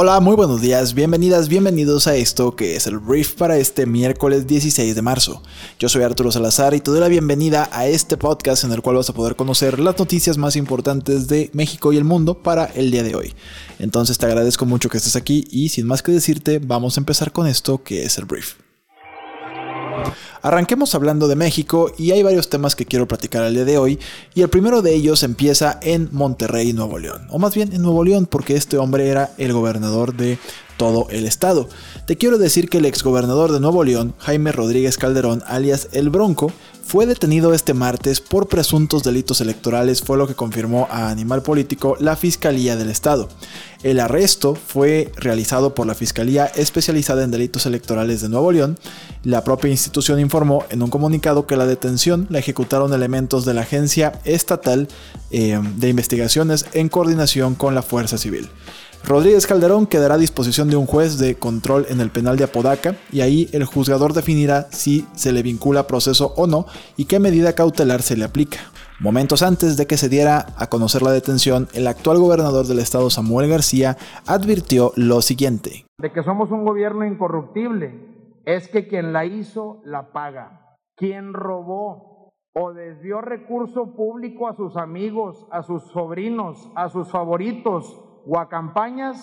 Hola, muy buenos días, bienvenidas, bienvenidos a esto que es el brief para este miércoles 16 de marzo. Yo soy Arturo Salazar y te doy la bienvenida a este podcast en el cual vas a poder conocer las noticias más importantes de México y el mundo para el día de hoy. Entonces te agradezco mucho que estés aquí y sin más que decirte, vamos a empezar con esto que es el brief. Arranquemos hablando de México y hay varios temas que quiero platicar el día de hoy y el primero de ellos empieza en Monterrey, Nuevo León, o más bien en Nuevo León porque este hombre era el gobernador de todo el estado. Te quiero decir que el exgobernador de Nuevo León, Jaime Rodríguez Calderón, alias El Bronco, fue detenido este martes por presuntos delitos electorales, fue lo que confirmó a Animal Político la Fiscalía del Estado. El arresto fue realizado por la Fiscalía especializada en delitos electorales de Nuevo León. La propia institución informó en un comunicado que la detención la ejecutaron elementos de la Agencia Estatal eh, de Investigaciones en coordinación con la Fuerza Civil. Rodríguez Calderón quedará a disposición de un juez de control en el penal de Apodaca y ahí el juzgador definirá si se le vincula proceso o no y qué medida cautelar se le aplica. Momentos antes de que se diera a conocer la detención, el actual gobernador del estado Samuel García advirtió lo siguiente. De que somos un gobierno incorruptible es que quien la hizo la paga. Quien robó o desvió recurso público a sus amigos, a sus sobrinos, a sus favoritos, o a campañas,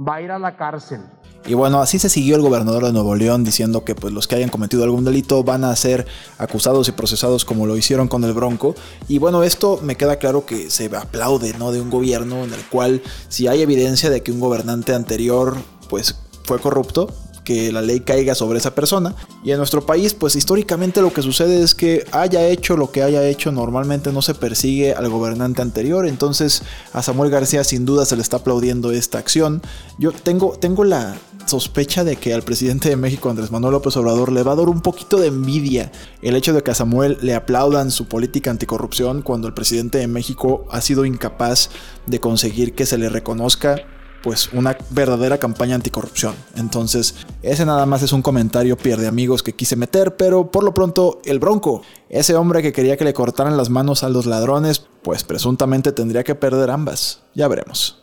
va a ir a la cárcel. Y bueno, así se siguió el gobernador de Nuevo León diciendo que pues, los que hayan cometido algún delito van a ser acusados y procesados como lo hicieron con el Bronco. Y bueno, esto me queda claro que se aplaude ¿no? de un gobierno en el cual si hay evidencia de que un gobernante anterior pues fue corrupto, que la ley caiga sobre esa persona. Y en nuestro país, pues históricamente lo que sucede es que haya hecho lo que haya hecho, normalmente no se persigue al gobernante anterior. Entonces a Samuel García sin duda se le está aplaudiendo esta acción. Yo tengo, tengo la sospecha de que al presidente de México, Andrés Manuel López Obrador, le va a dar un poquito de envidia el hecho de que a Samuel le aplaudan su política anticorrupción cuando el presidente de México ha sido incapaz de conseguir que se le reconozca pues una verdadera campaña anticorrupción. Entonces, ese nada más es un comentario pierde amigos que quise meter, pero por lo pronto el Bronco, ese hombre que quería que le cortaran las manos a los ladrones, pues presuntamente tendría que perder ambas. Ya veremos.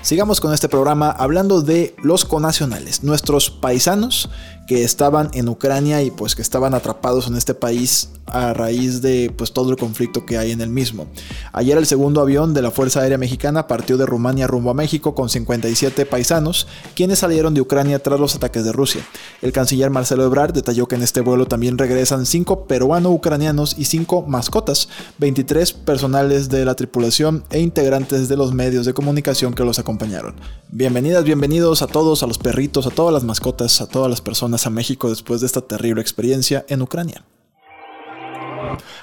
Sigamos con este programa hablando de los conacionales, nuestros paisanos que estaban en Ucrania y pues que estaban atrapados en este país a raíz de pues todo el conflicto que hay en el mismo. Ayer el segundo avión de la Fuerza Aérea Mexicana partió de Rumania rumbo a México con 57 paisanos, quienes salieron de Ucrania tras los ataques de Rusia. El canciller Marcelo Ebrard detalló que en este vuelo también regresan 5 peruano-ucranianos y 5 mascotas, 23 personales de la tripulación e integrantes de los medios de comunicación que los acompañaron. Bienvenidas, bienvenidos a todos, a los perritos, a todas las mascotas, a todas las personas a México después de esta terrible experiencia en Ucrania.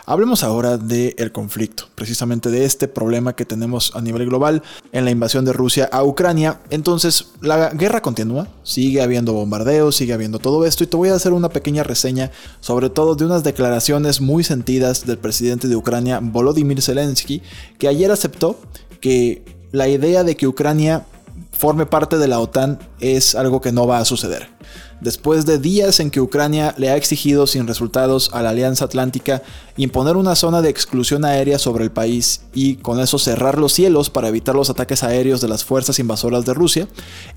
Hablemos ahora del conflicto, precisamente de este problema que tenemos a nivel global en la invasión de Rusia a Ucrania. Entonces, la guerra continúa, sigue habiendo bombardeos, sigue habiendo todo esto y te voy a hacer una pequeña reseña sobre todo de unas declaraciones muy sentidas del presidente de Ucrania, Volodymyr Zelensky, que ayer aceptó que la idea de que Ucrania forme parte de la OTAN es algo que no va a suceder después de días en que Ucrania le ha exigido sin resultados a la Alianza Atlántica imponer una zona de exclusión aérea sobre el país y con eso cerrar los cielos para evitar los ataques aéreos de las fuerzas invasoras de Rusia,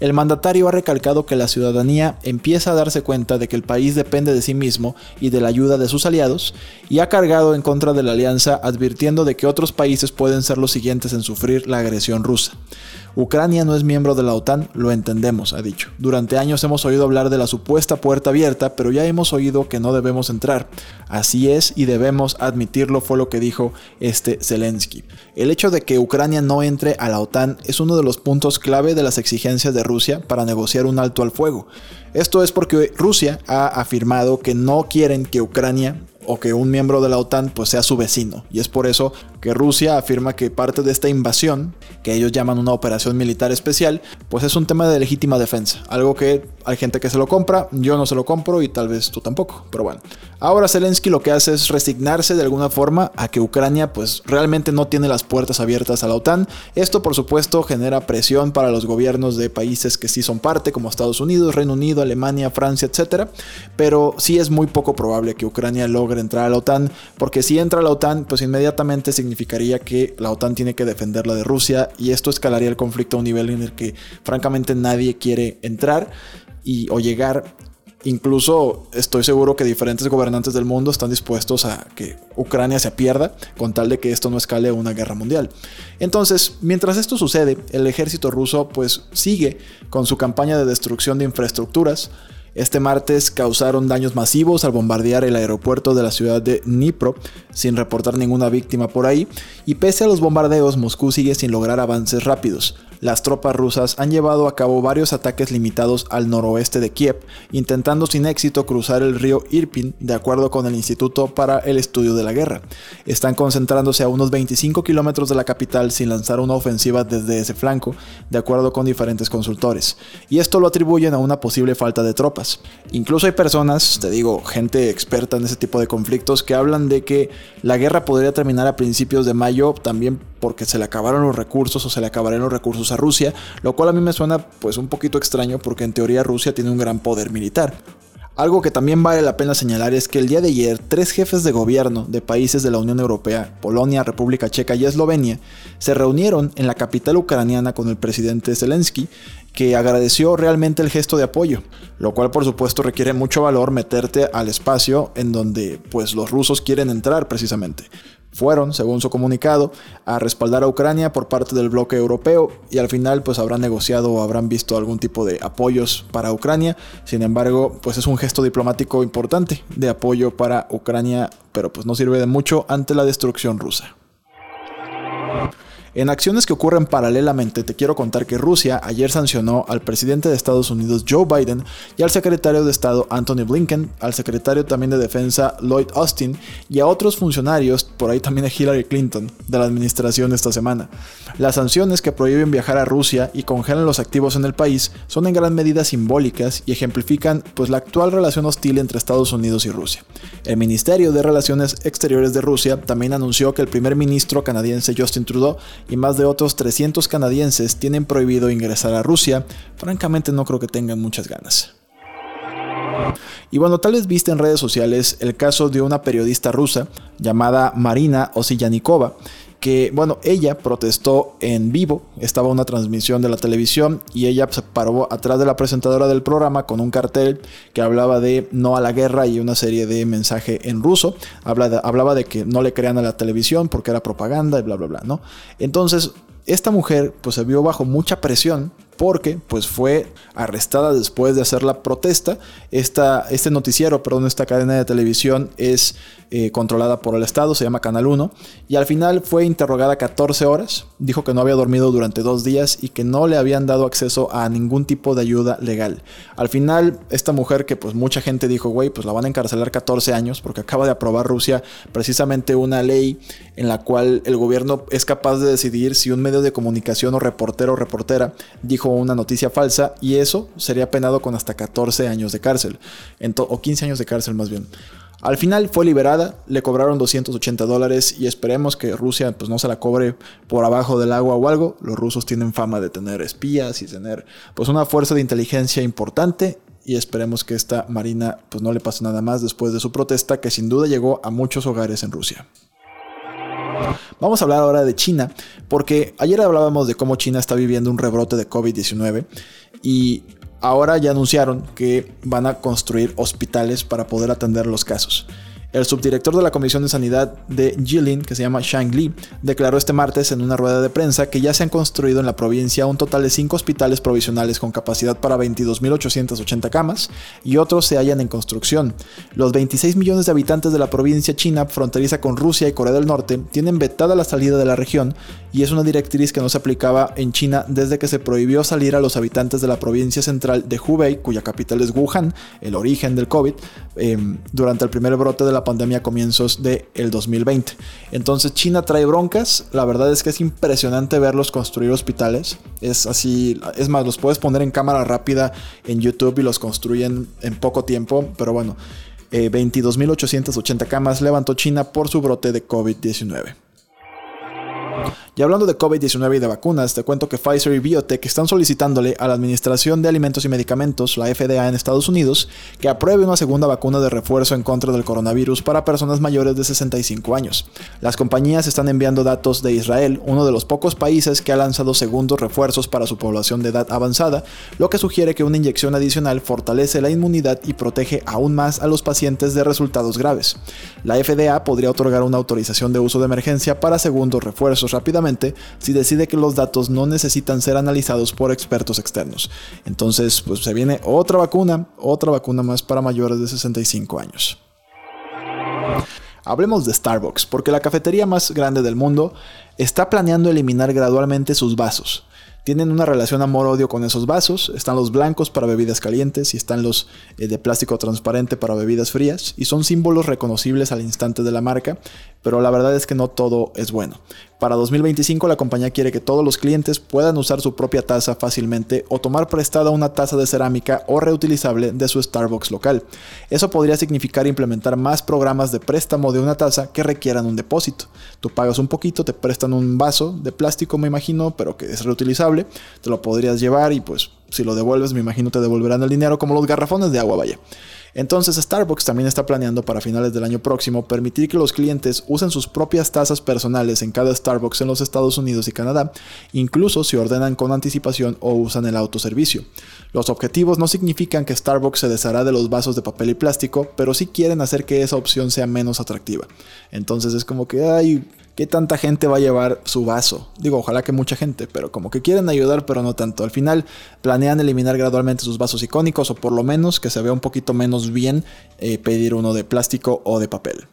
el mandatario ha recalcado que la ciudadanía empieza a darse cuenta de que el país depende de sí mismo y de la ayuda de sus aliados y ha cargado en contra de la alianza advirtiendo de que otros países pueden ser los siguientes en sufrir la agresión rusa. Ucrania no es miembro de la OTAN, lo entendemos, ha dicho. Durante años hemos oído hablar de la supuesta puerta abierta, pero ya hemos oído que no debemos entrar. Así es y debemos admitirlo, fue lo que dijo este Zelensky. El hecho de que Ucrania no entre a la OTAN es uno de los puntos clave de las exigencias de Rusia para negociar un alto al fuego. Esto es porque Rusia ha afirmado que no quieren que Ucrania o que un miembro de la OTAN pues sea su vecino y es por eso que Rusia afirma que parte de esta invasión, que ellos llaman una operación militar especial, pues es un tema de legítima defensa, algo que hay gente que se lo compra, yo no se lo compro y tal vez tú tampoco, pero bueno. Ahora Zelensky lo que hace es resignarse de alguna forma a que Ucrania pues realmente no tiene las puertas abiertas a la OTAN. Esto por supuesto genera presión para los gobiernos de países que sí son parte, como Estados Unidos, Reino Unido, Alemania, Francia, etc. Pero sí es muy poco probable que Ucrania logre entrar a la OTAN, porque si entra a la OTAN, pues inmediatamente significaría que la OTAN tiene que defenderla de Rusia y esto escalaría el conflicto a un nivel en el que francamente nadie quiere entrar y, o llegar. Incluso estoy seguro que diferentes gobernantes del mundo están dispuestos a que Ucrania se pierda con tal de que esto no escale a una guerra mundial. Entonces, mientras esto sucede, el ejército ruso pues sigue con su campaña de destrucción de infraestructuras, este martes causaron daños masivos al bombardear el aeropuerto de la ciudad de Dnipro, sin reportar ninguna víctima por ahí, y pese a los bombardeos, Moscú sigue sin lograr avances rápidos las tropas rusas han llevado a cabo varios ataques limitados al noroeste de Kiev, intentando sin éxito cruzar el río Irpin, de acuerdo con el Instituto para el Estudio de la Guerra. Están concentrándose a unos 25 kilómetros de la capital sin lanzar una ofensiva desde ese flanco, de acuerdo con diferentes consultores. Y esto lo atribuyen a una posible falta de tropas. Incluso hay personas, te digo, gente experta en ese tipo de conflictos, que hablan de que la guerra podría terminar a principios de mayo también porque se le acabaron los recursos o se le acabarán los recursos a Rusia, lo cual a mí me suena pues un poquito extraño porque en teoría Rusia tiene un gran poder militar. Algo que también vale la pena señalar es que el día de ayer tres jefes de gobierno de países de la Unión Europea, Polonia, República Checa y Eslovenia, se reunieron en la capital ucraniana con el presidente Zelensky, que agradeció realmente el gesto de apoyo, lo cual por supuesto requiere mucho valor meterte al espacio en donde pues los rusos quieren entrar precisamente fueron, según su comunicado, a respaldar a Ucrania por parte del bloque europeo y al final pues habrán negociado o habrán visto algún tipo de apoyos para Ucrania. Sin embargo, pues es un gesto diplomático importante de apoyo para Ucrania, pero pues no sirve de mucho ante la destrucción rusa. En acciones que ocurren paralelamente, te quiero contar que Rusia ayer sancionó al presidente de Estados Unidos Joe Biden y al secretario de Estado Anthony Blinken, al secretario también de Defensa Lloyd Austin y a otros funcionarios, por ahí también a Hillary Clinton, de la administración esta semana. Las sanciones que prohíben viajar a Rusia y congelan los activos en el país son en gran medida simbólicas y ejemplifican pues la actual relación hostil entre Estados Unidos y Rusia. El Ministerio de Relaciones Exteriores de Rusia también anunció que el primer ministro canadiense Justin Trudeau y más de otros 300 canadienses tienen prohibido ingresar a Rusia, francamente no creo que tengan muchas ganas. Y bueno, tal vez viste en redes sociales el caso de una periodista rusa llamada Marina Osiyanikova, que, bueno, ella protestó en vivo, estaba una transmisión de la televisión y ella se paró atrás de la presentadora del programa con un cartel que hablaba de no a la guerra y una serie de mensaje en ruso, hablaba de que no le crean a la televisión porque era propaganda y bla, bla, bla, ¿no? Entonces, esta mujer pues se vio bajo mucha presión porque pues fue arrestada después de hacer la protesta. Esta, este noticiero, perdón, esta cadena de televisión es eh, controlada por el Estado, se llama Canal 1, y al final fue interrogada 14 horas, dijo que no había dormido durante dos días y que no le habían dado acceso a ningún tipo de ayuda legal. Al final, esta mujer que pues mucha gente dijo, güey, pues la van a encarcelar 14 años porque acaba de aprobar Rusia precisamente una ley en la cual el gobierno es capaz de decidir si un medio de comunicación o reportero o reportera dijo una noticia falsa y eso sería penado con hasta 14 años de cárcel, o 15 años de cárcel más bien. Al final fue liberada, le cobraron 280 dólares y esperemos que Rusia pues, no se la cobre por abajo del agua o algo. Los rusos tienen fama de tener espías y tener pues, una fuerza de inteligencia importante y esperemos que esta marina pues, no le pase nada más después de su protesta que sin duda llegó a muchos hogares en Rusia. Vamos a hablar ahora de China, porque ayer hablábamos de cómo China está viviendo un rebrote de COVID-19 y ahora ya anunciaron que van a construir hospitales para poder atender los casos. El subdirector de la Comisión de Sanidad de Jilin, que se llama Shang Li, declaró este martes en una rueda de prensa que ya se han construido en la provincia un total de 5 hospitales provisionales con capacidad para 22.880 camas y otros se hallan en construcción. Los 26 millones de habitantes de la provincia china fronteriza con Rusia y Corea del Norte tienen vetada la salida de la región y es una directriz que no se aplicaba en China desde que se prohibió salir a los habitantes de la provincia central de Hubei, cuya capital es Wuhan, el origen del COVID, em, durante el primer brote de la pandemia a comienzos del 2020. Entonces China trae broncas, la verdad es que es impresionante verlos construir hospitales, es así, es más, los puedes poner en cámara rápida en YouTube y los construyen en poco tiempo, pero bueno, 22.880 eh, camas levantó China por su brote de COVID-19. Y hablando de COVID-19 y de vacunas, te cuento que Pfizer y Biotech están solicitándole a la Administración de Alimentos y Medicamentos, la FDA en Estados Unidos, que apruebe una segunda vacuna de refuerzo en contra del coronavirus para personas mayores de 65 años. Las compañías están enviando datos de Israel, uno de los pocos países que ha lanzado segundos refuerzos para su población de edad avanzada, lo que sugiere que una inyección adicional fortalece la inmunidad y protege aún más a los pacientes de resultados graves. La FDA podría otorgar una autorización de uso de emergencia para segundos refuerzos rápidamente si decide que los datos no necesitan ser analizados por expertos externos. Entonces, pues se viene otra vacuna, otra vacuna más para mayores de 65 años. Hablemos de Starbucks, porque la cafetería más grande del mundo está planeando eliminar gradualmente sus vasos. Tienen una relación amor-odio con esos vasos. Están los blancos para bebidas calientes y están los eh, de plástico transparente para bebidas frías. Y son símbolos reconocibles al instante de la marca, pero la verdad es que no todo es bueno. Para 2025 la compañía quiere que todos los clientes puedan usar su propia taza fácilmente o tomar prestada una taza de cerámica o reutilizable de su Starbucks local. Eso podría significar implementar más programas de préstamo de una taza que requieran un depósito. Tú pagas un poquito, te prestan un vaso de plástico me imagino, pero que es reutilizable, te lo podrías llevar y pues si lo devuelves me imagino te devolverán el dinero como los garrafones de agua vaya. Entonces Starbucks también está planeando para finales del año próximo permitir que los clientes usen sus propias tazas personales en cada Starbucks en los Estados Unidos y Canadá, incluso si ordenan con anticipación o usan el autoservicio. Los objetivos no significan que Starbucks se deshará de los vasos de papel y plástico, pero sí quieren hacer que esa opción sea menos atractiva. Entonces es como que, ay, ¿Qué tanta gente va a llevar su vaso? Digo, ojalá que mucha gente, pero como que quieren ayudar, pero no tanto. Al final planean eliminar gradualmente sus vasos icónicos o por lo menos que se vea un poquito menos bien eh, pedir uno de plástico o de papel.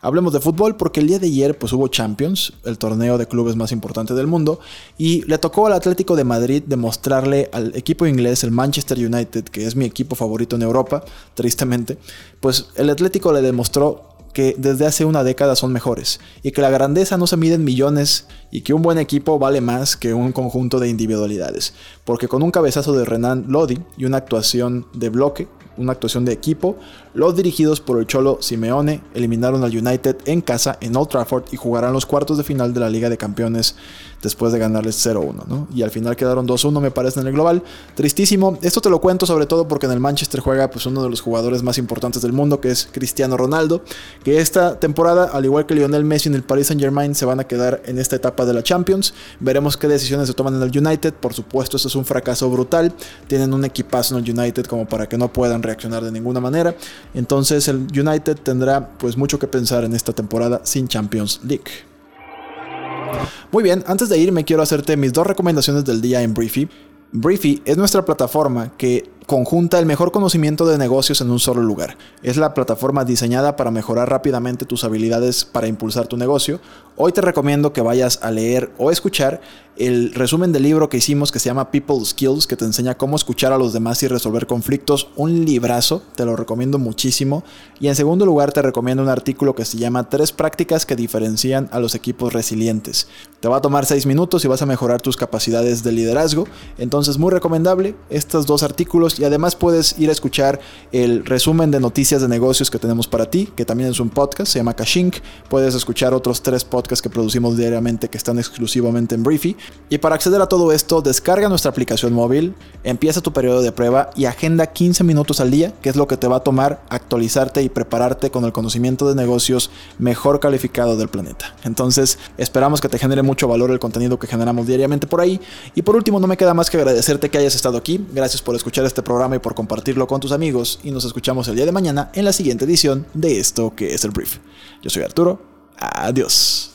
Hablemos de fútbol porque el día de ayer pues hubo Champions, el torneo de clubes más importante del mundo, y le tocó al Atlético de Madrid demostrarle al equipo inglés, el Manchester United, que es mi equipo favorito en Europa, tristemente, pues el Atlético le demostró que desde hace una década son mejores y que la grandeza no se mide en millones y que un buen equipo vale más que un conjunto de individualidades, porque con un cabezazo de Renan Lodi y una actuación de bloque, una actuación de equipo, los dirigidos por el Cholo Simeone eliminaron al United en casa en Old Trafford y jugarán los cuartos de final de la Liga de Campeones después de ganarles 0-1, ¿no? Y al final quedaron 2-1 me parece en el global. Tristísimo. Esto te lo cuento sobre todo porque en el Manchester juega pues uno de los jugadores más importantes del mundo que es Cristiano Ronaldo, que esta temporada al igual que Lionel Messi en el Paris Saint-Germain se van a quedar en esta etapa de la Champions. Veremos qué decisiones se toman en el United. Por supuesto, esto es un fracaso brutal. Tienen un equipazo en el United como para que no puedan reaccionar de ninguna manera. Entonces el United tendrá pues mucho que pensar en esta temporada sin Champions League. Muy bien, antes de irme quiero hacerte mis dos recomendaciones del día en Briefy. Briefy es nuestra plataforma que conjunta el mejor conocimiento de negocios en un solo lugar. Es la plataforma diseñada para mejorar rápidamente tus habilidades para impulsar tu negocio. Hoy te recomiendo que vayas a leer o escuchar el resumen del libro que hicimos que se llama People Skills, que te enseña cómo escuchar a los demás y resolver conflictos. Un librazo, te lo recomiendo muchísimo. Y en segundo lugar te recomiendo un artículo que se llama Tres prácticas que diferencian a los equipos resilientes. Te va a tomar seis minutos y vas a mejorar tus capacidades de liderazgo. Entonces muy recomendable estos dos artículos y además puedes ir a escuchar el resumen de noticias de negocios que tenemos para ti, que también es un podcast, se llama Kashink. Puedes escuchar otros tres podcasts que producimos diariamente que están exclusivamente en Briefy. Y para acceder a todo esto, descarga nuestra aplicación móvil, empieza tu periodo de prueba y agenda 15 minutos al día, que es lo que te va a tomar actualizarte y prepararte con el conocimiento de negocios mejor calificado del planeta. Entonces, esperamos que te genere mucho valor el contenido que generamos diariamente por ahí. Y por último, no me queda más que agradecerte que hayas estado aquí. Gracias por escuchar este programa y por compartirlo con tus amigos. Y nos escuchamos el día de mañana en la siguiente edición de esto que es el Brief. Yo soy Arturo. Adiós.